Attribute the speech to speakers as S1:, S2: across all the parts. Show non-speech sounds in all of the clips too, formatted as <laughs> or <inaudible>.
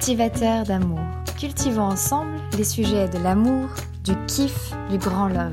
S1: cultivateurs d'amour. Cultivons ensemble les sujets de l'amour, du kiff, du grand love.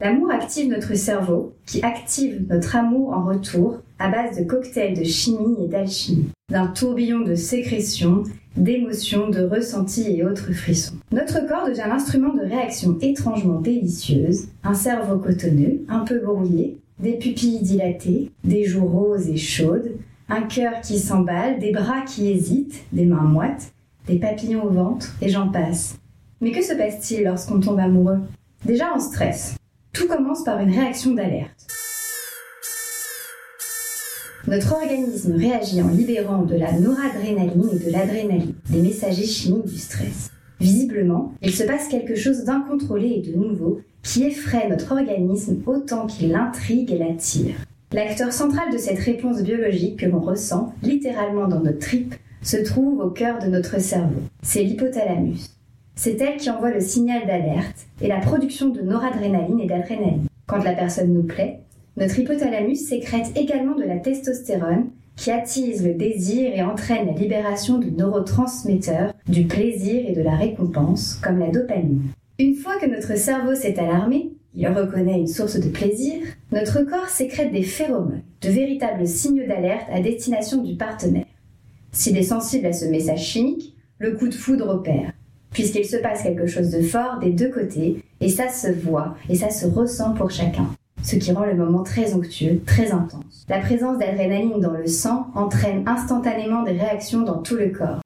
S2: L'amour active notre cerveau, qui active notre amour en retour à base de cocktails de chimie et d'alchimie, d'un tourbillon de sécrétions, d'émotions, de ressentis et autres frissons. Notre corps devient l'instrument de réactions étrangement délicieuses, un cerveau cotonneux, un peu brouillé, des pupilles dilatées, des joues roses et chaudes, un cœur qui s'emballe, des bras qui hésitent, des mains moites, des papillons au ventre, et j'en passe. Mais que se passe-t-il lorsqu'on tombe amoureux? Déjà en stress. Tout commence par une réaction d'alerte. Notre organisme réagit en libérant de la noradrénaline et de l'adrénaline, des messagers chimiques du stress. Visiblement, il se passe quelque chose d'incontrôlé et de nouveau qui effraie notre organisme autant qu'il l'intrigue et l'attire. L'acteur central de cette réponse biologique que l'on ressent littéralement dans notre tripes se trouve au cœur de notre cerveau. C'est l'hypothalamus. C'est elle qui envoie le signal d'alerte et la production de noradrénaline et d'adrénaline. Quand la personne nous plaît, notre hypothalamus sécrète également de la testostérone qui attise le désir et entraîne la libération de neurotransmetteurs, du plaisir et de la récompense, comme la dopamine. Une fois que notre cerveau s'est alarmé, il reconnaît une source de plaisir, notre corps sécrète des phéromones, de véritables signaux d'alerte à destination du partenaire. S'il est sensible à ce message chimique, le coup de foudre opère puisqu'il se passe quelque chose de fort des deux côtés, et ça se voit, et ça se ressent pour chacun, ce qui rend le moment très onctueux, très intense. La présence d'adrénaline dans le sang entraîne instantanément des réactions dans tout le corps.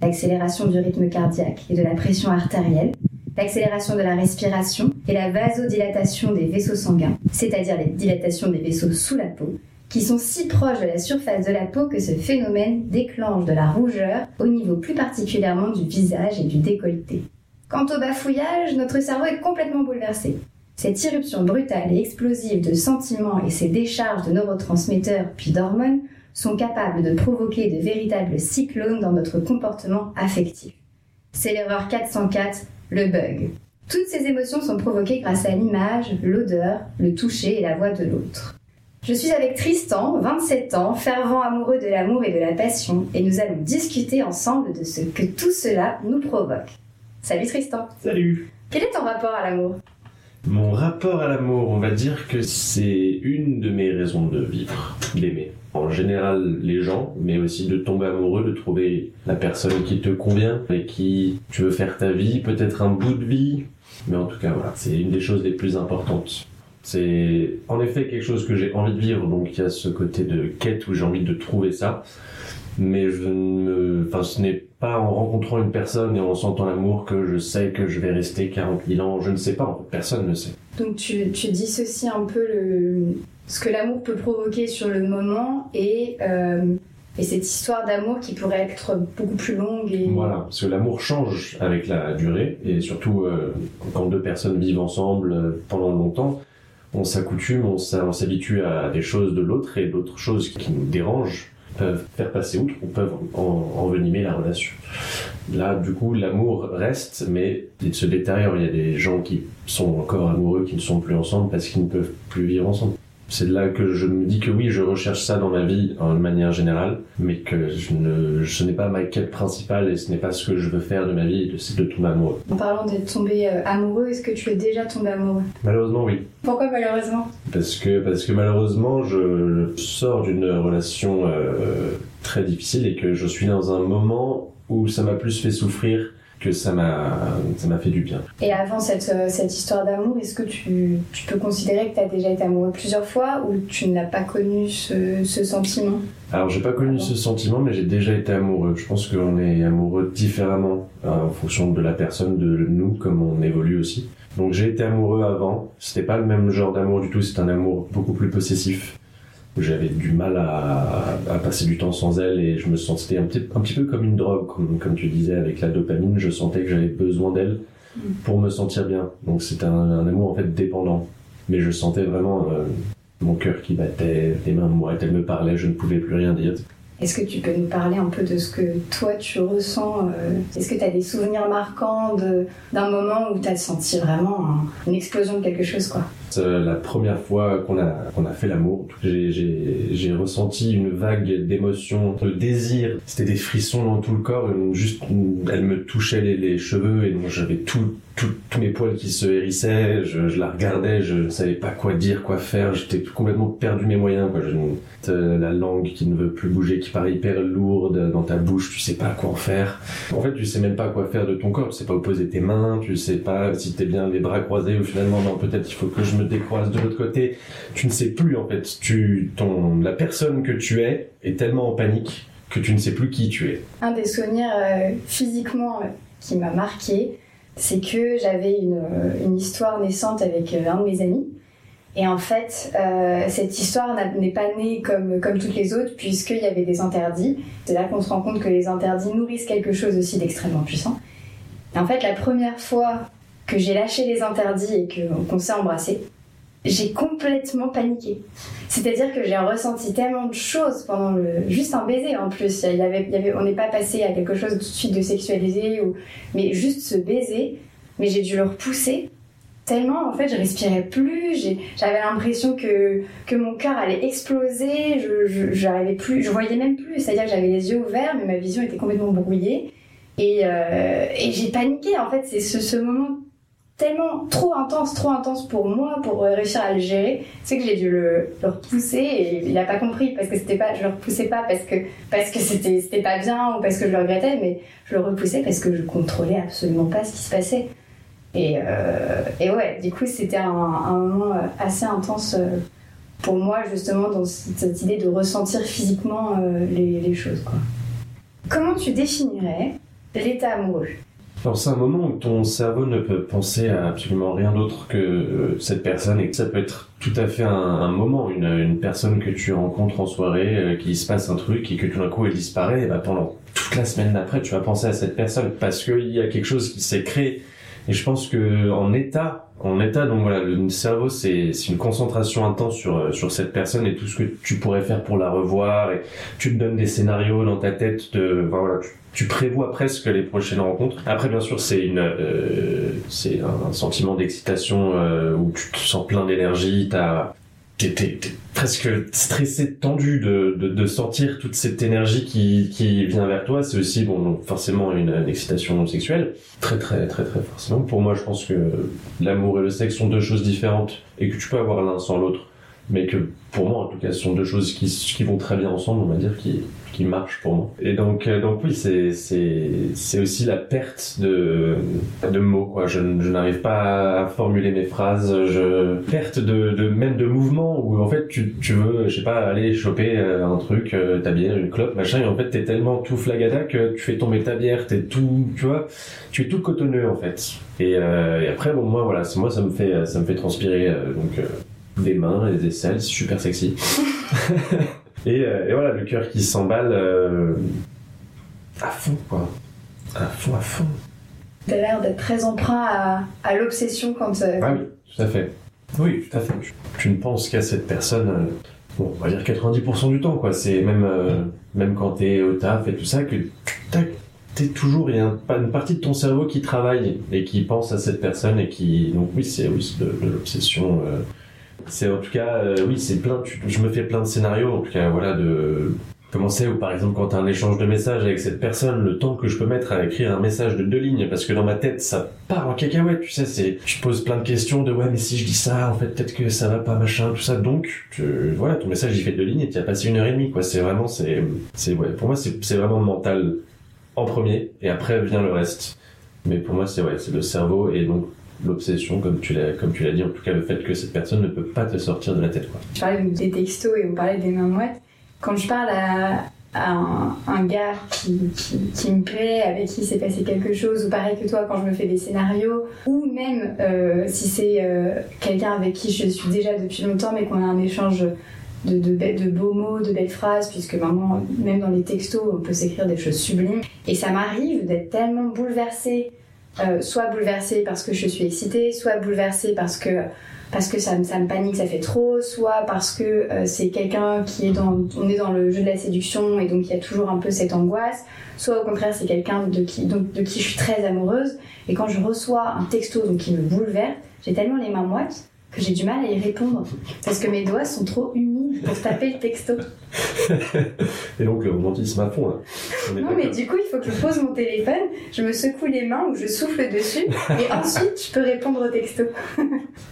S2: L'accélération du rythme cardiaque et de la pression artérielle, l'accélération de la respiration et la vasodilatation des vaisseaux sanguins, c'est-à-dire les dilatations des vaisseaux sous la peau, qui sont si proches de la surface de la peau que ce phénomène déclenche de la rougeur au niveau plus particulièrement du visage et du décolleté. Quant au bafouillage, notre cerveau est complètement bouleversé. Cette irruption brutale et explosive de sentiments et ces décharges de neurotransmetteurs puis d'hormones sont capables de provoquer de véritables cyclones dans notre comportement affectif. C'est l'erreur 404, le bug. Toutes ces émotions sont provoquées grâce à l'image, l'odeur, le toucher et la voix de l'autre. Je suis avec Tristan, 27 ans, fervent amoureux de l'amour et de la passion, et nous allons discuter ensemble de ce que tout cela nous provoque. Salut Tristan.
S3: Salut.
S2: Quel est ton rapport à l'amour?
S3: Mon rapport à l'amour, on va dire que c'est une de mes raisons de vivre, d'aimer. En général, les gens, mais aussi de tomber amoureux, de trouver la personne qui te convient, avec qui tu veux faire ta vie, peut-être un bout de vie. Mais en tout cas, voilà, c'est une des choses les plus importantes. C'est en effet quelque chose que j'ai envie de vivre, donc il y a ce côté de quête où j'ai envie de trouver ça. Mais je ne enfin, ce n'est pas en rencontrant une personne et en sentant l'amour que je sais que je vais rester 40 000 ans. Je ne sais pas, personne ne sait.
S2: Donc tu, tu dissocies un peu le, ce que l'amour peut provoquer sur le moment et, euh, et cette histoire d'amour qui pourrait être beaucoup plus longue. Et...
S3: Voilà, parce que l'amour change avec la durée et surtout euh, quand deux personnes vivent ensemble euh, pendant longtemps on s'accoutume, on s'habitue à des choses de l'autre et d'autres choses qui nous dérangent peuvent faire passer outre ou peuvent envenimer la relation. Là, du coup, l'amour reste, mais il se détériore. Il y a des gens qui sont encore amoureux, qui ne sont plus ensemble parce qu'ils ne peuvent plus vivre ensemble c'est là que je me dis que oui, je recherche ça dans ma vie en manière générale, mais que je ne, ce n'est pas ma quête principale et ce n'est pas ce que je veux faire de ma vie, c'est de tomber amoureux.
S2: En parlant d'être tombé euh, amoureux, est-ce que tu es déjà tombé amoureux?
S3: Malheureusement, oui.
S2: Pourquoi malheureusement?
S3: Parce que parce que malheureusement, je sors d'une relation euh, très difficile et que je suis dans un moment où ça m'a plus fait souffrir que ça m'a ça m'a fait du bien.
S2: Et avant cette, euh, cette histoire d'amour, est-ce que tu, tu, peux considérer que tu as déjà été amoureux plusieurs fois ou tu n'as pas connu ce, ce sentiment?
S3: Alors j'ai pas connu ce sentiment mais j'ai déjà été amoureux. Je pense qu'on est amoureux différemment euh, en fonction de la personne, de nous, comme on évolue aussi. Donc j'ai été amoureux avant, c'était pas le même genre d'amour du tout, c'est un amour beaucoup plus possessif j'avais du mal à, à, passer du temps sans elle et je me sentais un petit, un petit peu comme une drogue, comme, comme tu disais avec la dopamine, je sentais que j'avais besoin d'elle pour me sentir bien. Donc c'était un, un, amour en fait dépendant, mais je sentais vraiment euh, mon cœur qui battait, les mains moites, elle me parlait, je ne pouvais plus rien dire.
S2: Est-ce que tu peux nous parler un peu de ce que toi tu ressens euh, Est-ce que tu as des souvenirs marquants d'un moment où tu as senti vraiment une explosion de quelque chose quoi?
S3: La première fois qu'on a, fait l'amour, j'ai ressenti une vague d'émotions, de désir. C'était des frissons dans tout le corps. Juste, elle me touchait les, les cheveux et j'avais tout, tous mes poils qui se hérissaient, je, la regardais, je ne savais pas quoi dire, quoi faire, j'étais complètement perdu mes moyens. Quoi. La langue qui ne veut plus bouger, qui paraît hyper lourde dans ta bouche, tu sais pas quoi en faire. En fait, tu sais même pas quoi faire de ton corps, tu sais pas opposer tes mains, tu sais pas si t'es bien les bras croisés ou finalement non, peut-être il faut que je me décroise de l'autre côté. Tu ne sais plus en fait. Tu, ton, la personne que tu es est tellement en panique que tu ne sais plus qui tu es.
S2: Un des souvenirs euh, physiquement euh, qui m'a marqué, c'est que j'avais une, euh, histoire naissante avec euh, un de mes amis. Et en fait, euh, cette histoire n'est pas née comme, comme toutes les autres, puisqu'il y avait des interdits. C'est là qu'on se rend compte que les interdits nourrissent quelque chose aussi d'extrêmement puissant. Et en fait, la première fois que j'ai lâché les interdits et qu'on s'est embrassé, j'ai complètement paniqué. C'est-à-dire que j'ai ressenti tellement de choses pendant le juste un baiser en plus. Il y avait, on n'est pas passé à quelque chose tout de suite de sexualisé ou, mais juste ce baiser. Mais j'ai dû le repousser tellement en fait je respirais plus. J'avais l'impression que que mon cœur allait exploser. Je, j'arrivais plus, je voyais même plus. C'est-à-dire que j'avais les yeux ouverts, mais ma vision était complètement brouillée. Et, euh, j'ai paniqué en fait. C'est ce, ce moment tellement trop intense, trop intense pour moi, pour euh, réussir à le gérer, c'est que j'ai dû le, repousser et il a pas compris parce que c'était pas, je le repoussais pas parce que parce que c'était c'était pas bien ou parce que je le regrettais, mais je le repoussais parce que je contrôlais absolument pas ce qui se passait. Et, euh, et ouais, du coup c'était un, moment euh, assez intense pour moi justement dans cette idée de ressentir physiquement les, les choses. Quoi. Comment tu définirais l'état amoureux?
S3: Alors c'est un moment où ton cerveau ne peut penser à absolument rien d'autre que euh, cette personne et que ça peut être tout à fait un, moment, une, une, personne que tu rencontres en soirée, euh, qui se passe un truc et que tout d'un coup elle disparaît, et bah pendant toute la semaine d'après tu vas penser à cette personne parce qu'il y a quelque chose qui s'est créé. Et je pense que en état, en état, donc voilà, le cerveau c'est une concentration intense sur euh, sur cette personne et tout ce que tu pourrais faire pour la revoir. Et tu te donnes des scénarios dans ta tête de, voilà, tu prévois presque les prochaines rencontres. Après, bien sûr, c'est une, euh, c'est un, sentiment d'excitation euh, où tu te sens plein d'énergie. T'as, t'es, t'es, presque stressé, tendu de, de, de, sentir toute cette énergie qui, qui vient vers toi. C'est aussi, bon, forcément une, une, excitation sexuelle. Très, très, très, très forcément. Pour moi, je pense que l'amour et le sexe sont deux choses différentes et que tu peux avoir l'un sans l'autre. Mais que, pour moi, en tout cas, ce sont deux choses qui, qui vont très bien ensemble, on va dire, qui, qui marche pour moi. Et donc, euh, donc oui, c'est, c'est, c'est aussi la perte de, de mots, quoi. Je, je n'arrive pas à formuler mes phrases, je, perte de, de, même de mouvement où en fait tu, tu veux, je sais pas, aller choper euh, un truc, euh, ta bière, une clope, machin, et en fait t'es tellement tout flagada que tu fais tomber ta bière, t'es tout, tu vois, tu es tout cotonneux en fait. Et, et après, bon, moi, voilà, moi, ça me fait, ça me fait transpirer, donc, des mains et des aisselles, super sexy. <laughs> Euh, et, voilà, le cœur qui s'emballe euh, à fond, quoi. À fond, à fond.
S2: T'as l'air d'être très emprunt à, à l'obsession quand.
S3: Euh, ah oui, tout à fait. Oui, tout à fait. Tu, ne penses qu'à cette personne, bon, on va dire 90% du temps, quoi. C'est même, même quand t'es au taf et tout ça, que t'es toujours, il y a une partie de ton cerveau qui travaille et qui pense à cette personne et qui. Donc oui, c'est oui, de, de l'obsession c'est en tout cas, euh, oui, c'est plein. je me fais plein de scénarios, en tout cas, voilà, de commencer ou par exemple quand tu as un échange de messages avec cette personne, le temps que je peux mettre à écrire un message de deux lignes, parce que dans ma tête ça part en cacahuète, tu sais, c'est, je pose plein de questions de ouais mais si je dis ça, en fait peut-être que ça va pas machin, tout ça, donc voilà, ton message il fait deux lignes et tu as passé une heure et demie, quoi. C'est vraiment, c'est, c'est ouais, pour moi c'est, c'est vraiment mental en premier et après vient le reste. Mais pour moi c'est ouais, c'est le cerveau et donc l'obsession, comme tu l'as comme tu l'as dit, en tout cas le fait que cette personne ne peut pas te sortir de la tête. Quoi.
S2: Je parlais des textos et on parlait des mains moites. Quand je parle à, un, gars qui, qui, me plaît, avec qui s'est passé quelque chose, ou pareil que toi quand je me fais des scénarios, ou même euh, si c'est euh, quelqu'un avec qui je suis déjà depuis longtemps mais qu'on a un échange de, de, de, beaux mots, de belles phrases, puisque maintenant, même dans les textos, on peut s'écrire des choses sublimes. Et ça m'arrive d'être tellement bouleversée euh, soit bouleversée parce que je suis excitée, soit bouleversée parce que parce que ça, me- ça me panique, ça fait trop, soit parce que euh, c'est quelqu'un qui est dans, on est dans le jeu de la séduction et donc il y a toujours un peu cette angoisse, soit au contraire c'est quelqu'un de qui, donc, de qui je suis très amoureuse et quand je reçois un texto donc qui me bouleverse, j'ai tellement les mains moites que j'ai du mal à y répondre parce que mes doigts sont trop humides pour taper le texto. <laughs>
S3: Et donc le romantisme à fond là.
S2: Non mais du coup il faut que je pose mon téléphone, je me secoue les mains ou je souffle dessus et <laughs> ensuite je peux répondre au texto.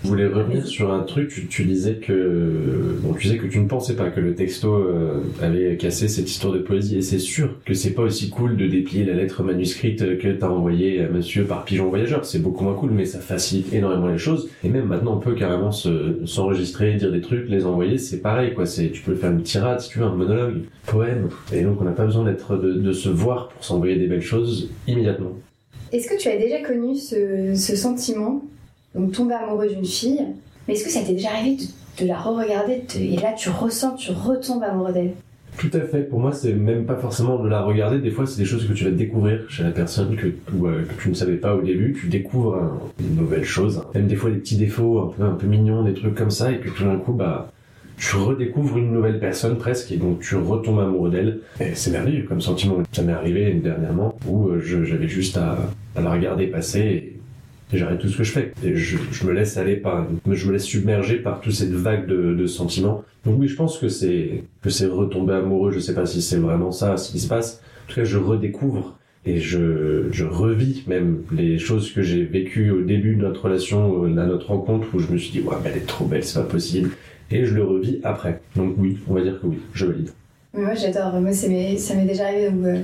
S3: Je voulais revenir sur un truc, tu, tu disais que bon, tu disais que tu ne pensais pas que le texto euh, avait cassé cette histoire de poésie et c'est sûr que c'est pas aussi cool de déplier la lettre manuscrite que t'as envoyée à monsieur par pigeon voyageur, c'est beaucoup moins cool mais ça facilite énormément les choses. Et même maintenant on peut carrément se- s'enregistrer, dire des trucs, les envoyer, c'est pareil quoi, c'est tu peux faire une tirade si tu veux, un monologue, poème et donc on n'a pas besoin d'être de, de se voir pour s'envoyer des belles choses immédiatement.
S2: Est-ce que tu as déjà connu ce, ce sentiment, donc tomber amoureux d'une fille, mais est-ce que ça t'est déjà arrivé de, de la re-regarder de- et là tu ressens, tu retombes amoureux d'elle?
S3: Tout à fait. Pour moi, c'est même pas forcément de la regarder. Des fois, c'est des choses que tu vas découvrir chez la personne que, ou, euh, que tu ne savais pas au début. Tu découvres un- une nouvelle chose. Même des fois, des petits défauts un peu, un peu mignons, des trucs comme ça, et que tout d'un coup, bah, tu redécouvres une nouvelle personne presque, et donc tu retombes amoureux d'elle. Et c'est merveilleux comme sentiment. Ça m'est arrivé dernièrement où euh, j'avais juste à, la regarder passer et j'arrête tout ce que je fais. Et je, me laisse aller par, je me laisse submerger par toute cette vague de, de sentiments. Donc oui, je pense que c'est, que c'est retomber amoureux. Je sais pas si c'est vraiment ça, ce qui se passe. En tout cas, je redécouvre et je, je revis même les choses que j'ai vécues au début de notre relation, euh, à notre rencontre, où je me suis dit, ouais, mais elle est trop belle, c'est pas possible. Et je le revis après. Donc oui, on va dire que oui, je valide.
S2: Mais moi j'adore, moi ça m'est déjà arrivé, euh,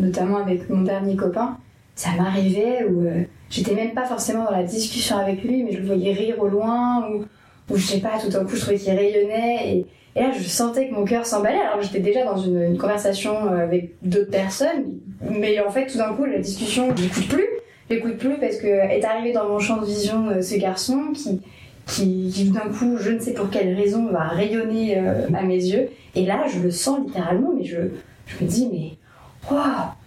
S2: notamment avec mon dernier copain, ça m'arrivait où euh, j'étais même pas forcément dans la discussion avec lui, mais je le voyais rire au loin, ou, ou je sais pas, tout d'un coup je trouvais qu'il rayonnait, et, là je sentais que mon cœur s'emballait, alors j'étais déjà dans une, conversation euh, avec d'autres personnes, mais en fait tout d'un coup la discussion, je l'écoute plus, je l'écoute plus parce que est arrivé dans mon champ de vision ce garçon qui, qui, d'un coup, je ne sais pour quelle raison, va rayonner euh, à mes yeux. Et là, je le sens littéralement, mais je, je me dis, mais waouh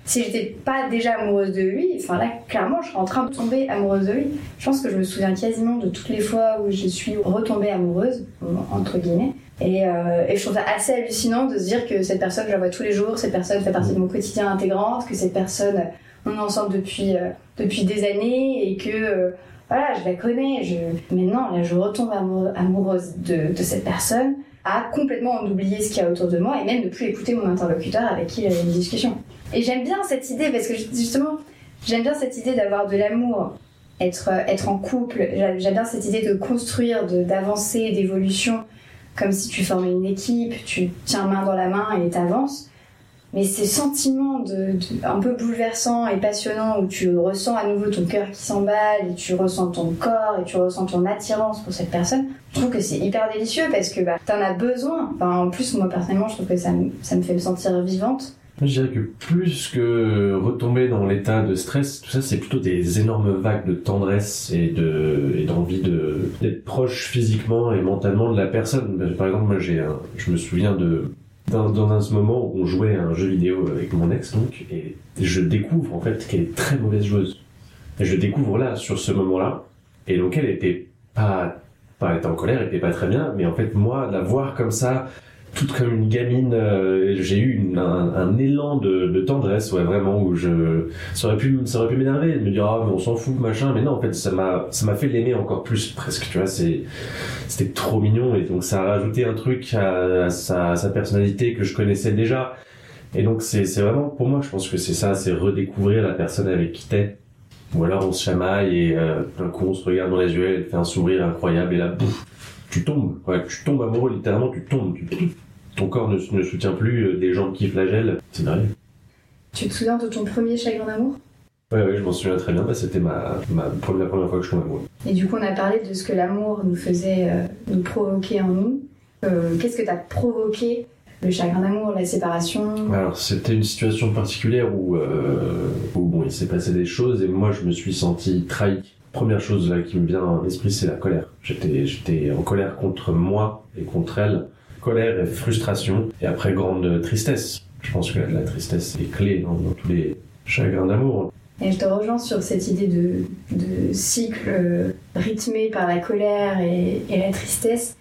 S2: Si j'étais pas déjà amoureuse de lui, enfin là, clairement, je serais en train de tomber amoureuse de lui. Je pense que je me souviens quasiment de toutes les fois où je suis retombée amoureuse, entre guillemets. Et, euh, je trouve ça assez hallucinant de se dire que cette personne, je la vois tous les jours, cette personne fait partie de mon quotidien intégrante, que cette personne, on est ensemble depuis, euh, depuis des années et que voilà, je la connais. Je... Maintenant, là, je retombe amoureuse de, de cette personne, à complètement en oublier ce qu'il y a autour de moi et même ne plus écouter mon interlocuteur avec qui j'avais une discussion. Et j'aime bien cette idée parce que justement, j'aime bien cette idée d'avoir de l'amour, être, être en couple. J'aime bien cette idée de construire, de- d'avancer, d'évolution, comme si tu formais une équipe, tu tiens main dans la main et t'avances. Mais ces sentiments de, un peu bouleversants et passionnants où tu ressens à nouveau ton cœur qui s'emballe et tu ressens ton corps et tu ressens ton attirance pour cette personne, je trouve que c'est hyper délicieux parce que bah, t'en as besoin. Enfin, en plus, moi personnellement, je trouve que ça, me- ça me fait me sentir vivante.
S3: Je dirais que plus que retomber dans l'état de stress, tout ça, c'est plutôt des énormes vagues de tendresse et de et d'envie de d'être proche physiquement et mentalement de la personne. Par exemple, moi, j'ai je me souviens de dans, dans un moment où on jouait à un jeu vidéo avec mon ex, donc, et je découvre en fait qu'elle est très mauvaise joueuse. Et je découvre là, sur ce moment-là, et donc elle était pas, pas en colère, elle était pas très bien, mais en fait moi, la voir comme ça, toute comme une gamine, euh, j'ai eu une- un, un élan de, de tendresse, ouais, vraiment, où je, ça aurait pu, ça aurait pu m'énerver, de me dire, ah, mais on s'en fout, machin, mais non, en fait, ça m'a, ça m'a fait l'aimer encore plus, presque, tu vois, c'est, c'était trop mignon, et donc ça a rajouté un truc à, à sa, à sa personnalité que je connaissais déjà. Et donc, c'est, c'est vraiment, pour moi, je pense que c'est ça, c'est redécouvrir la personne avec qui t'es. Ou alors on se chamaille et euh, d'un coup on se regarde dans les yeux, elle fait un sourire incroyable et là, bouf, tu tombes. Ouais, tu tombes amoureux, littéralement, tu tombes. Tu, ton corps ne, ne soutient plus euh, des jambes qui flagellent. C'est merveilleux.
S2: Tu te souviens de ton premier chagrin d'amour?
S3: Ouais, ouais, je m'en souviens très bien. Bah, c'était ma, ma, première- la première fois que je tombais amoureux.
S2: Et du coup, on a parlé de ce que l'amour nous faisait euh, nous provoquer en nous. Euh, Qu'est-ce que t'as provoqué le chagrin d'amour, la séparation?
S3: Alors, c'était une situation particulière où, euh, où bon, il s'est passé des choses et moi, je me suis senti trahi. Première chose là qui me vient à l'esprit, c'est la colère. J'étais, j'étais en colère contre moi et contre elle. Colère et frustration. Et après, grande tristesse. Je pense que la, tristesse est clé dans, tous les chagrins d'amour.
S2: Et je te rejoins sur cette idée de, cycle euh, rythmé par la colère et, la tristesse.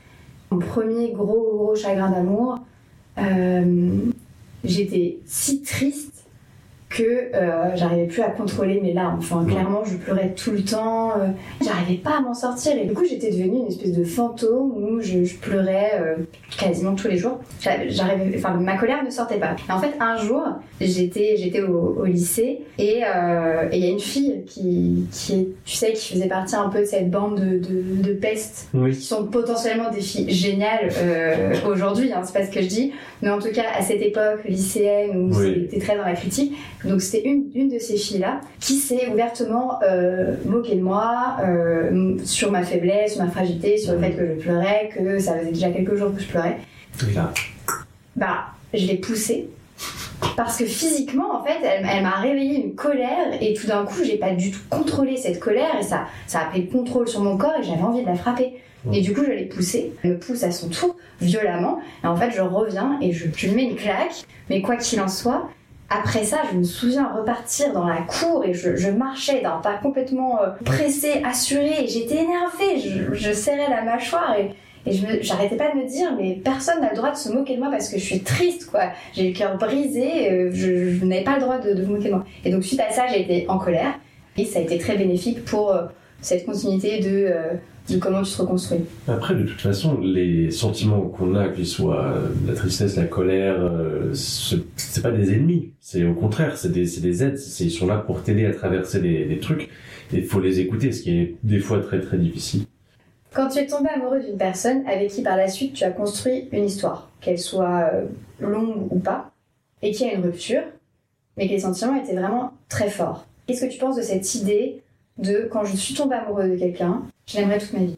S2: Mon premier gros, gros chagrin d'amour, euh, j'étais si triste que euh, j'arrivais plus à contrôler mes larmes. Enfin, clairement, je pleurais tout le temps. euh, j'arrivais pas à m'en sortir. Et du coup, j'étais devenue une espèce de fantôme où je, je pleurais euh, quasiment tous les jours. J'a- J'arrivais, enfin, ma colère ne sortait pas. Et en fait, un jour, j'étais, j'étais au, au lycée et euh, et il y a une fille qui, qui, tu sais, qui faisait partie un peu de cette bande de, de, de pestes
S3: Oui.
S2: qui sont potentiellement des filles géniales aujourd'hui, hein, c'est pas ce que je dis, mais en tout cas à cette époque lycéenne où
S3: Oui.
S2: c'était très dans la critique, donc c'était une, une de ces filles-là qui s'est ouvertement euh, moquée de moi euh, sur ma faiblesse, sur ma fragilité, sur le fait que je pleurais, que ça faisait déjà quelques jours que je pleurais.
S3: Et là,
S2: Bah, je l'ai poussée. Parce que physiquement, en fait, elle, elle m'a réveillé une colère et tout d'un coup, j'ai pas du tout contrôlé cette colère et ça, ça a pris le contrôle sur mon corps et j'avais envie de la frapper. Et du coup, je l'ai poussée. Elle me pousse à son tour, violemment. Et en fait, je reviens et je, je lui mets une claque. Mais quoi qu'il en soit, après ça, je me souviens repartir dans la cour et je, marchais d'un pas complètement euh, pressé, assuré. J'étais énervée. Je, serrais la mâchoire et, me- j'arrêtais pas de me dire, mais personne n'a le droit de se moquer de moi parce que je suis triste, quoi. J'ai le cœur brisé, euh, je, n'avais pas le droit de, de vous moquer de moi. Et donc, suite à ça, j'ai été en colère. Et ça a été très bénéfique pour euh, cette continuité de, euh, de comment tu te reconstruis.
S3: Après, de toute façon, les sentiments qu'on a, qu'ils soient la tristesse, la colère, euh, ce- c'est pas des ennemis. C'est au contraire, c'est des, des aides. Ils sont là pour t'aider à traverser des, des trucs. Et il faut les écouter, ce qui est des fois très très difficile.
S2: Quand tu es tombé amoureux d'une personne avec qui par la suite tu as construit une histoire, qu'elle soit euh, longue ou pas, et qu'il y a une rupture, mais que les sentiments étaient vraiment très forts. Qu'est-ce que tu penses de cette idée de quand je suis tombée amoureux de quelqu'un, je l'aimerais toute ma vie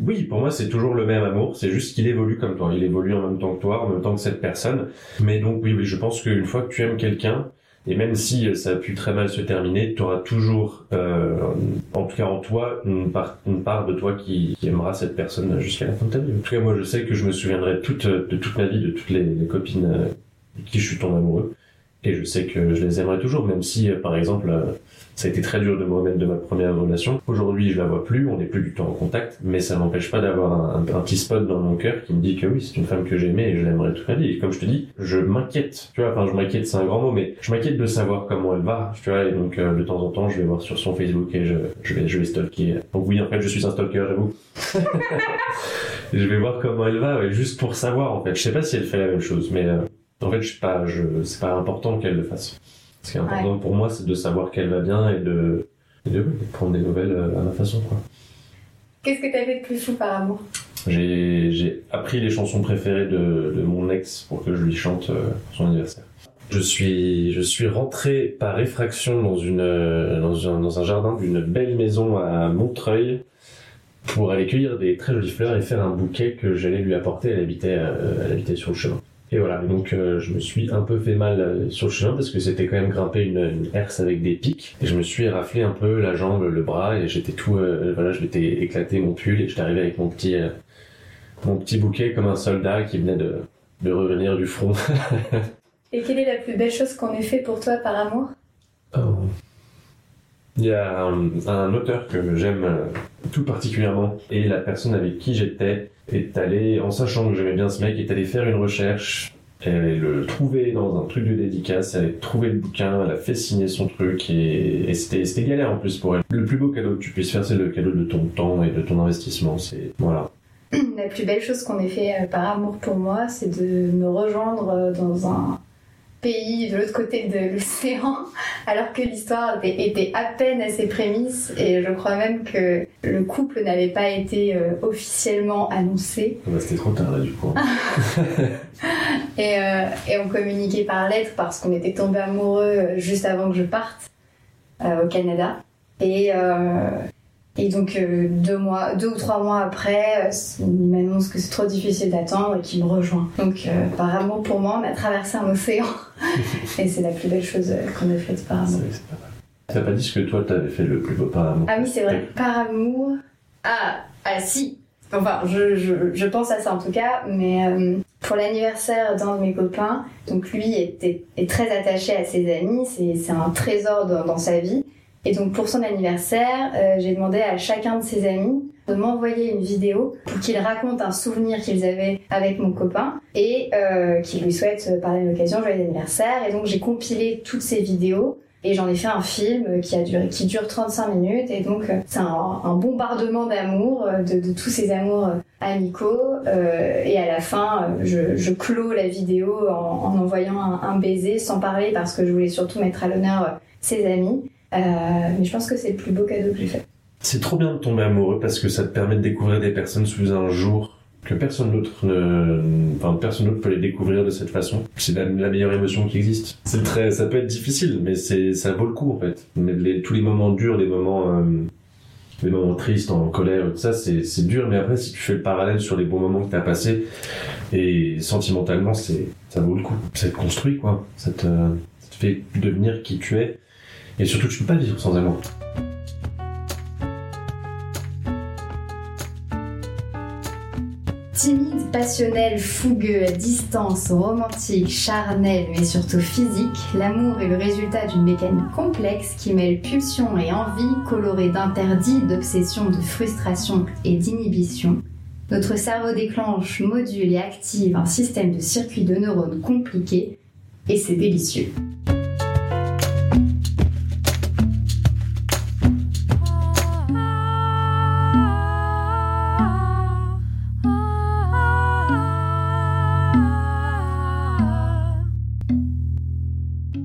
S3: Oui, pour moi, c'est toujours le même amour. C'est juste qu'il évolue comme toi. Il évolue en même temps que toi, en même temps que cette personne. Mais donc, oui, je pense qu'une fois que tu aimes quelqu'un, et même si euh, ça a pu très mal se terminer, tu auras toujours, euh, en tout cas en toi, une part, une part de toi qui, aimera cette personne jusqu'à la fin de ta vie. En tout cas, moi, je sais que je me souviendrai toute, de toute ma vie de toutes les, les copines euh, de qui je suis tombé amoureux. Et je sais que je les aimerai toujours, même si, euh, par exemple, euh, ça a été très dur de me remettre de ma première relation. Aujourd'hui, je la vois plus, on n'est plus du tout en contact, mais ça m'empêche pas d'avoir un, un petit spot dans mon cœur qui me dit que oui, c'est une femme que j'aimais et je l'aimerais toute ma vie. Et comme je te dis, je m'inquiète, tu vois, enfin, je m'inquiète, c'est un grand mot, mais je m'inquiète de savoir comment elle va, tu vois, et donc, euh, de temps en temps, je vais voir sur son Facebook et je, je vais, je vais stalker. Donc oui, en fait, je suis un stalker, j'avoue. <laughs> je vais voir comment elle va, ouais, juste pour savoir, en fait. Je sais pas si elle fait la même chose, mais, euh, en fait, je sais pas, je, c'est pas important qu'elle le fasse. Ce qui est important pour moi, c'est de savoir qu'elle va bien et de, et de, de prendre des nouvelles euh, à ma façon, quoi.
S2: Qu'est-ce que t'as fait de plus fou par amour?
S3: J'ai, appris les chansons préférées de, de mon ex pour que je lui chante euh, pour son anniversaire. Je suis, je suis rentré par effraction dans une, euh, dans un, dans un jardin d'une belle maison à Montreuil pour aller cueillir des très jolies fleurs et faire un bouquet que j'allais lui apporter. Elle habitait, euh, elle habitait sur le chemin. Et voilà, donc euh, je me suis un peu fait mal euh, sur le chemin parce que c'était quand même grimper une, une herse avec des pics. Et je me suis raflé un peu la jambe, le bras et j'étais tout, euh, voilà, je m'étais éclaté mon pull et j'étais arrivé avec mon petit, euh, mon petit bouquet comme un soldat qui venait de, de revenir du front. <laughs>
S2: Et quelle est la plus belle chose qu'on ait fait pour toi par amour?
S3: Il y a un, un auteur que j'aime tout particulièrement et la personne avec qui j'étais est allée, en sachant que j'aimais bien ce mec, est allée faire une recherche. Elle allait le trouver dans un truc de dédicace, elle allait trouver le bouquin, elle a fait signer son truc et, et c'était galère en plus pour elle. Le plus beau cadeau que tu puisses faire, c'est le cadeau de ton temps et de ton investissement. C'est voilà.
S2: La plus belle chose qu'on ait fait euh, par amour pour moi, c'est de me rejoindre euh, dans un pays de l'autre côté de l'océan, <laughs> alors que l'histoire était, à peine à ses prémices, et je crois même que le couple n'avait pas été euh, officiellement annoncé,
S3: Bah, c'était trop tard là du coup. <laughs>
S2: et, euh, et on communiquait par lettres parce qu'on était tombés amoureux euh, juste avant que je parte euh, au Canada. Et, et donc euh, deux mois, deux ou trois mois après, euh, il m'annonce que c'est trop difficile d'attendre et qu'il me rejoint. Donc euh, par amour pour moi, on a traversé un océan <laughs> et c'est la plus belle chose qu'on ait faite par amour.
S3: T'as pas dit ce que toi t'avais fait le plus beau par amour
S2: Ah oui, c'est vrai. Par amour? Ah, ah si. Enfin, je, je, je, pense à ça en tout cas, mais pour l'anniversaire d'un de mes copains, donc lui est très attaché à ses amis, c'est un trésor dans, dans, sa vie. Et donc pour son anniversaire, euh, j'ai demandé à chacun de ses amis de m'envoyer une vidéo pour qu'il raconte un souvenir qu'ils avaient avec mon copain et euh, qu'il lui souhaite par la l'occasion joyeux anniversaire. Et donc j'ai compilé toutes ces vidéos et j'en ai fait un film qui a duré, qui dure 35 minutes. Et donc, euh, c'est un, un, bombardement d'amour, euh, de, de, tous ces amours euh, amicaux. Euh, et à la fin, je, je clôt la vidéo en, en envoyant un, un, baiser, sans parler, parce que je voulais surtout mettre à l'honneur ses amis. Euh, mais je pense que c'est le plus beau cadeau que j'ai fait.
S3: C'est trop bien de tomber amoureux parce que ça te permet de découvrir des personnes sous un jour que personne d'autre ne, enfin personne d'autre peut les découvrir de cette façon. C'est la, la, meilleure émotion qui existe. C'est très, ça peut être difficile, mais c'est, ça vaut le coup en fait. Mais les, tous les moments durs, les moments, euh, les moments tristes, en colère, tout ça, c'est, c'est dur. Mais après, si tu fais le parallèle sur les bons moments que t'as passés, et sentimentalement, c'est, ça vaut le coup. Ça te construit quoi. Ça te, ça te fait devenir qui tu es. Et surtout, tu peux pas vivre sans amour.
S2: Timide, passionnel, fougueux, à distance, romantique, charnel, mais surtout physique, l'amour est le résultat d'une mécanique complexe qui mêle pulsion et envie, colorée d'interdits, d'obsession, de frustration et d'inhibition. Notre cerveau déclenche, module et active un système de circuits de neurones compliqués, et c'est délicieux.